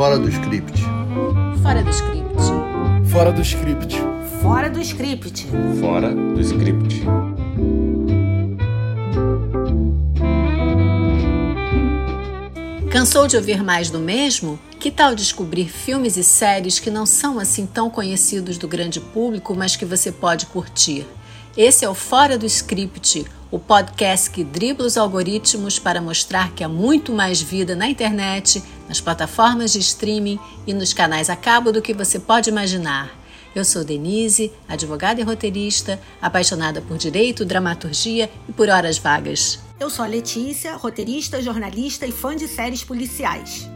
Fora do script. Fora do script. Fora do script. Fora do script. Fora do script. Cansou de ouvir mais do mesmo? Que tal descobrir filmes e séries que não são assim tão conhecidos do grande público, mas que você pode curtir? Esse é o Fora do Script, o podcast que dribla os algoritmos para mostrar que há muito mais vida na internet, nas plataformas de streaming e nos canais a cabo do que você pode imaginar. Eu sou Denise, advogada e roteirista, apaixonada por direito, dramaturgia e por horas vagas. Eu sou a Letícia, roteirista, jornalista e fã de séries policiais.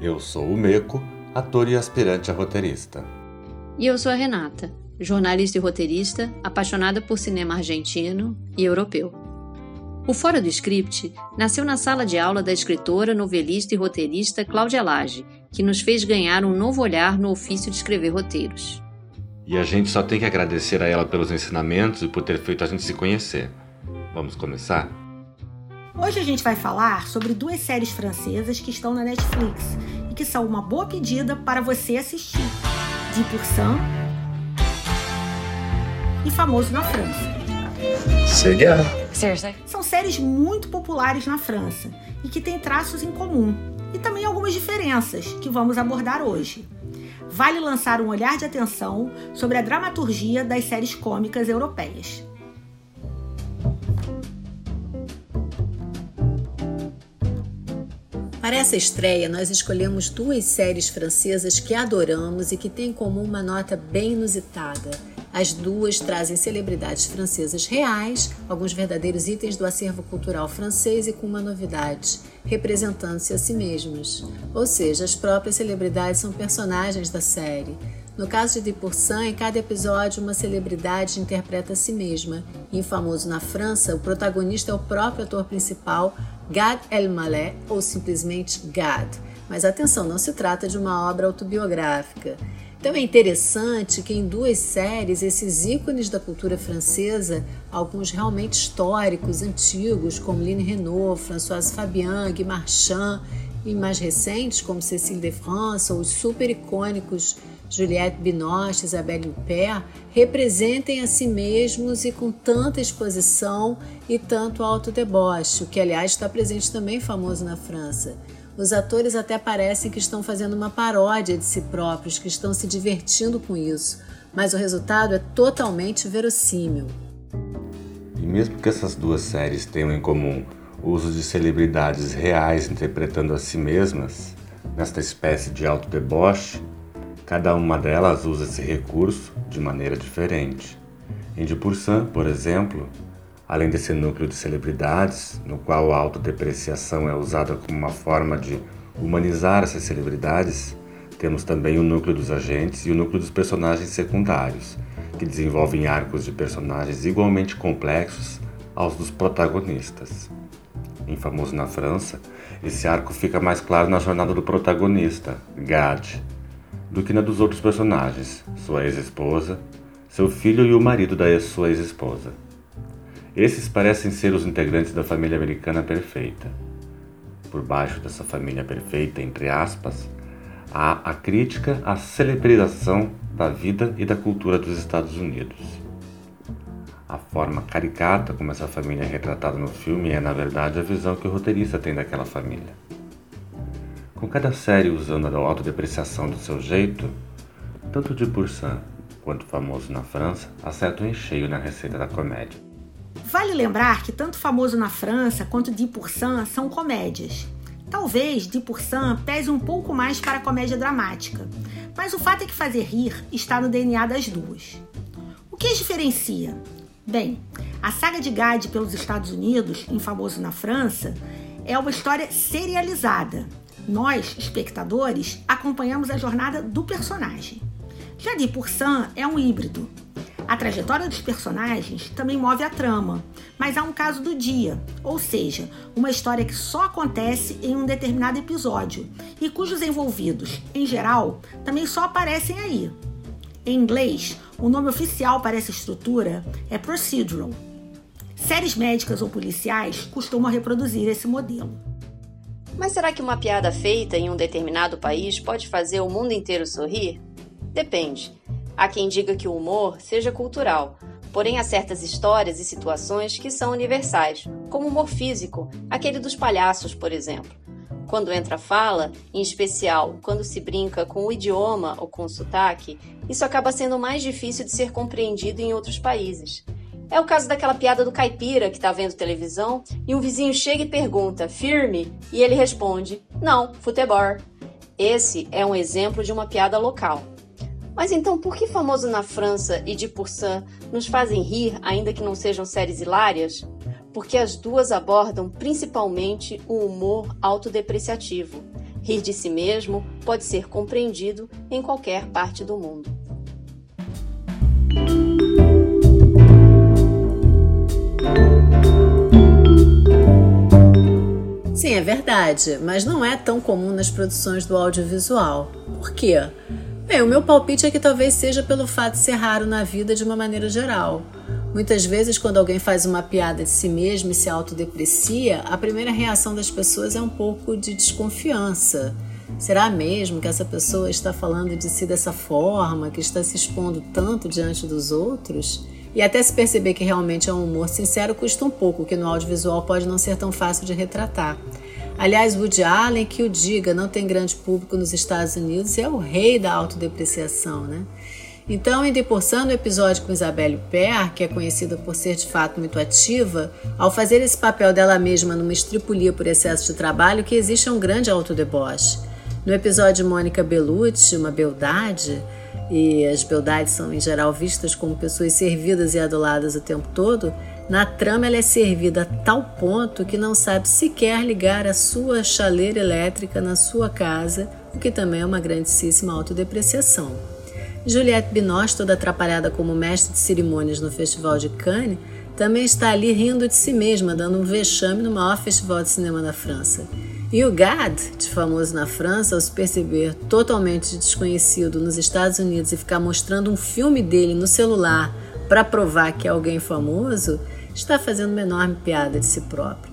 Eu sou o Meco, ator e aspirante a roteirista. E eu sou a Renata, jornalista e roteirista, apaixonada por cinema argentino e europeu. O Fora do Script nasceu na sala de aula da escritora, novelista e roteirista Cláudia Lage, que nos fez ganhar um novo olhar no ofício de escrever roteiros. E a gente só tem que agradecer a ela pelos ensinamentos e por ter feito a gente se conhecer. Vamos começar? Hoje a gente vai falar sobre duas séries francesas que estão na Netflix e que são uma boa pedida para você assistir: De Pourcent e Famoso na França. Seria. São séries muito populares na França e que têm traços em comum e também algumas diferenças que vamos abordar hoje. Vale lançar um olhar de atenção sobre a dramaturgia das séries cômicas europeias. Para essa estreia, nós escolhemos duas séries francesas que adoramos e que têm em comum uma nota bem inusitada. As duas trazem celebridades francesas reais, alguns verdadeiros itens do acervo cultural francês e com uma novidade, representando-se a si mesmas. Ou seja, as próprias celebridades são personagens da série. No caso de Pourcent, em cada episódio, uma celebridade interpreta a si mesma. Em Famoso na França, o protagonista é o próprio ator principal, Gad Elmaleh, ou simplesmente Gad. Mas atenção, não se trata de uma obra autobiográfica. Então é interessante que em duas séries esses ícones da cultura francesa, alguns realmente históricos, antigos, como Line Renault, Françoise Fabian, Guy Marchand, e mais recentes, como Cécile de France, ou os super icônicos Juliette Binoche, Isabelle Huppert, representem a si mesmos e com tanta exposição e tanto autodeboche, o que aliás está presente também famoso na França. Os atores até parecem que estão fazendo uma paródia de si próprios, que estão se divertindo com isso, mas o resultado é totalmente verossímil. E mesmo que essas duas séries tenham em comum o uso de celebridades reais interpretando a si mesmas, nesta espécie de autodeboche, cada uma delas usa esse recurso de maneira diferente. Em Pourcent, por exemplo, Além desse núcleo de celebridades, no qual a autodepreciação é usada como uma forma de humanizar essas celebridades, temos também o núcleo dos agentes e o núcleo dos personagens secundários, que desenvolvem arcos de personagens igualmente complexos aos dos protagonistas. Em Famoso na França, esse arco fica mais claro na jornada do protagonista, Gad, do que na dos outros personagens, sua ex-esposa, seu filho e o marido da sua ex-esposa. Esses parecem ser os integrantes da família americana perfeita. Por baixo dessa família perfeita, entre aspas, há a crítica à celebrização da vida e da cultura dos Estados Unidos. A forma caricata como essa família é retratada no filme é, na verdade, a visão que o roteirista tem daquela família. Com cada série usando a autodepreciação do seu jeito, tanto de Pourcent quanto famoso na França acertam em cheio na receita da comédia. Vale lembrar que tanto famoso na França quanto De Pourcent são comédias. Talvez De Pourcent pese um pouco mais para a comédia dramática, mas o fato é que fazer rir está no DNA das duas. O que as diferencia? Bem, a saga de Gade pelos Estados Unidos, em Famoso na França, é uma história serializada. Nós, espectadores, acompanhamos a jornada do personagem. Já De Pourcent é um híbrido, a trajetória dos personagens também move a trama, mas há um caso do dia, ou seja, uma história que só acontece em um determinado episódio e cujos envolvidos, em geral, também só aparecem aí. Em inglês, o nome oficial para essa estrutura é procedural. Séries médicas ou policiais costumam reproduzir esse modelo. Mas será que uma piada feita em um determinado país pode fazer o mundo inteiro sorrir? Depende. Há quem diga que o humor seja cultural, porém há certas histórias e situações que são universais, como o humor físico, aquele dos palhaços, por exemplo. Quando entra fala, em especial quando se brinca com o idioma ou com o sotaque, isso acaba sendo mais difícil de ser compreendido em outros países. É o caso daquela piada do caipira que está vendo televisão e um vizinho chega e pergunta, firme, e ele responde, não, futebol. Esse é um exemplo de uma piada local. Mas então, por que Famoso na França e de Pourcent nos fazem rir, ainda que não sejam séries hilárias? Porque as duas abordam principalmente o humor autodepreciativo. Rir de si mesmo pode ser compreendido em qualquer parte do mundo. Sim, é verdade, mas não é tão comum nas produções do audiovisual. Por quê? Bem, o meu palpite é que talvez seja pelo fato de ser raro na vida de uma maneira geral. Muitas vezes, quando alguém faz uma piada de si mesmo e se autodeprecia, a primeira reação das pessoas é um pouco de desconfiança. Será mesmo que essa pessoa está falando de si dessa forma, que está se expondo tanto diante dos outros? E até se perceber que realmente é um humor sincero custa um pouco, que no audiovisual pode não ser tão fácil de retratar. Aliás, Woody Allen, que o diga, não tem grande público nos Estados Unidos é o rei da autodepreciação, né? Então, em Deporçando o episódio com Isabelle Per, que é conhecida por ser de fato muito ativa, ao fazer esse papel dela mesma numa estripulia por excesso de trabalho, que existe um grande autodeboche. No episódio de Mônica Bellucci, Uma Beldade, e as beldades são em geral vistas como pessoas servidas e aduladas o tempo todo, na trama ela é servida a tal ponto que não sabe sequer ligar a sua chaleira elétrica na sua casa, o que também é uma grandíssima autodepreciação. Juliette Binoche, toda atrapalhada como mestre de cerimônias no Festival de Cannes, também está ali rindo de si mesma, dando um vexame no maior festival de cinema da França. E o Gad, de famoso na França, ao se perceber totalmente desconhecido nos Estados Unidos e ficar mostrando um filme dele no celular para provar que é alguém famoso, está fazendo uma enorme piada de si próprio.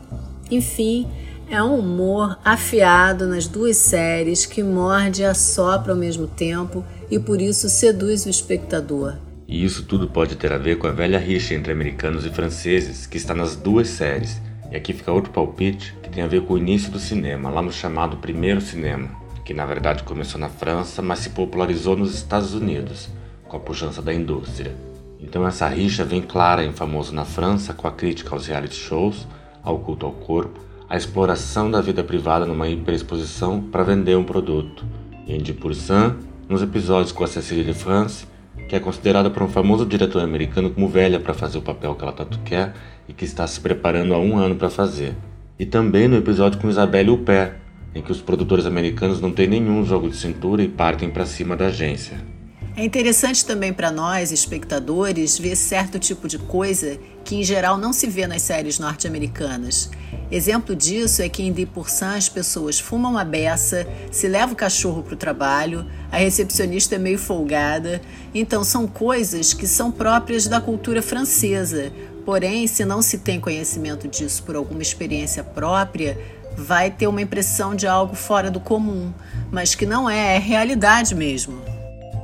Enfim, é um humor afiado nas duas séries que morde e assopra ao mesmo tempo e por isso seduz o espectador. E isso tudo pode ter a ver com a velha rixa entre americanos e franceses que está nas duas séries. E aqui fica outro palpite que tem a ver com o início do cinema, lá no chamado Primeiro Cinema, que na verdade começou na França, mas se popularizou nos Estados Unidos, com a pujança da indústria. Então essa rixa vem clara em Famoso na França com a crítica aos reality shows, ao culto ao corpo, a exploração da vida privada numa hiperexposição para vender um produto. E em De Pourcent, nos episódios com a Cecília de France, que é considerada por um famoso diretor americano como velha para fazer o papel que ela tanto quer e que está se preparando há um ano para fazer. E também no episódio com Isabelle Huppert, em que os produtores americanos não têm nenhum jogo de cintura e partem para cima da agência. É interessante também para nós, espectadores, ver certo tipo de coisa que em geral não se vê nas séries norte-americanas. Exemplo disso é que em De Pourcent as pessoas fumam a beça, se leva o cachorro para o trabalho, a recepcionista é meio folgada. Então são coisas que são próprias da cultura francesa. Porém, se não se tem conhecimento disso por alguma experiência própria, vai ter uma impressão de algo fora do comum, mas que não é, é realidade mesmo.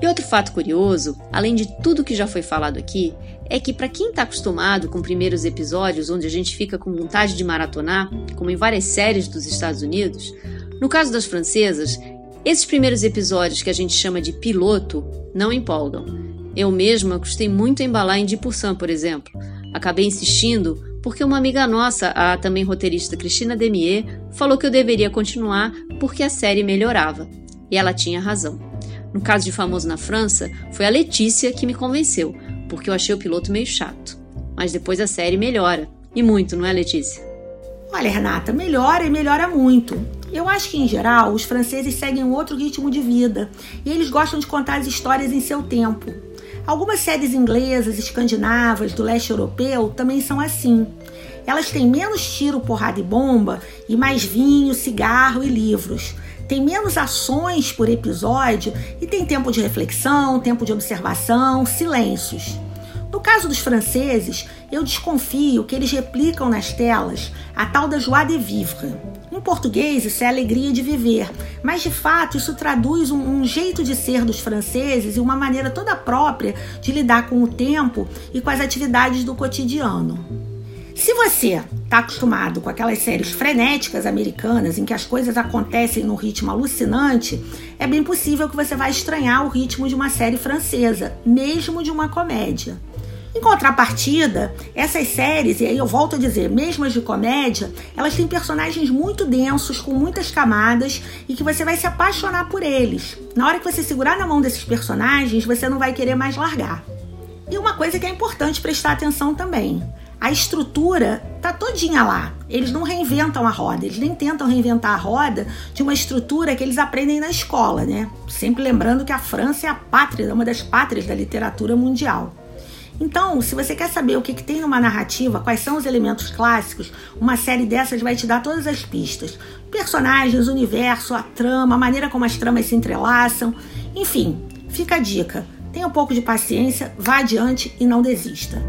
E outro fato curioso, além de tudo que já foi falado aqui, é que para quem está acostumado com primeiros episódios onde a gente fica com vontade de maratonar, como em várias séries dos Estados Unidos, no caso das francesas, esses primeiros episódios que a gente chama de piloto não empolgam. Eu mesma custei muito a embalar em Dipursan, por exemplo. Acabei insistindo porque uma amiga nossa, a também roteirista Cristina Demier, falou que eu deveria continuar porque a série melhorava. E ela tinha razão. No caso de Famoso na França, foi a Letícia que me convenceu, porque eu achei o piloto meio chato. Mas depois a série melhora. E muito, não é, Letícia? Olha, Renata, melhora e melhora muito. Eu acho que, em geral, os franceses seguem outro ritmo de vida e eles gostam de contar as histórias em seu tempo. Algumas séries inglesas, escandinavas, do leste europeu também são assim. Elas têm menos tiro, porrada e bomba e mais vinho, cigarro e livros tem menos ações por episódio e tem tempo de reflexão, tempo de observação, silêncios. No caso dos franceses, eu desconfio que eles replicam nas telas a tal da joie de vivre. Em português, isso é alegria de viver, mas de fato isso traduz um, um, jeito de ser dos franceses e uma maneira toda própria de lidar com o tempo e com as atividades do cotidiano. Se você está acostumado com aquelas séries frenéticas americanas em que as coisas acontecem num ritmo alucinante, é bem possível que você vai estranhar o ritmo de uma série francesa, mesmo de uma comédia. Em contrapartida, essas séries, e aí eu volto a dizer, mesmo as de comédia, elas têm personagens muito densos, com muitas camadas e que você vai se apaixonar por eles. Na hora que você segurar na mão desses personagens, você não vai querer mais largar. E uma coisa que é importante prestar atenção também: a estrutura tá todinha lá. Eles não reinventam a roda, eles nem tentam reinventar a roda de uma estrutura que eles aprendem na escola, né? Sempre lembrando que a França é a pátria, uma das pátrias da literatura mundial. Então, se você quer saber o que, que tem numa narrativa, quais são os elementos clássicos, uma série dessas vai te dar todas as pistas. Personagens, universo, a trama, a maneira como as tramas se entrelaçam. Enfim, fica a dica. Tenha um pouco de paciência, vá adiante e não desista.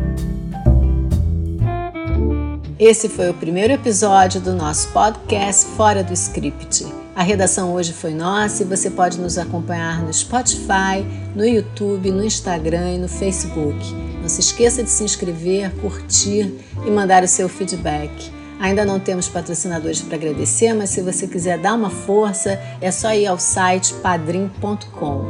Esse foi o primeiro episódio do nosso podcast Fora do Script. A redação hoje foi nossa e você pode nos acompanhar no Spotify, no YouTube, no Instagram e no Facebook. Não se esqueça de se inscrever, curtir e mandar o seu feedback. Ainda não temos patrocinadores para agradecer, mas se você quiser dar uma força, é só ir ao site padrim.com.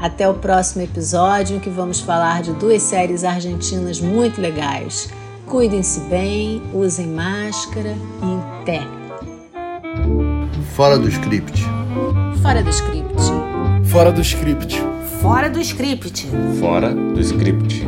Até o próximo episódio em que vamos falar de duas séries argentinas muito legais. Cuidem-se bem, usem máscara e em pé. Fora do script. Fora do script. Fora do script. Fora do script. Fora do script.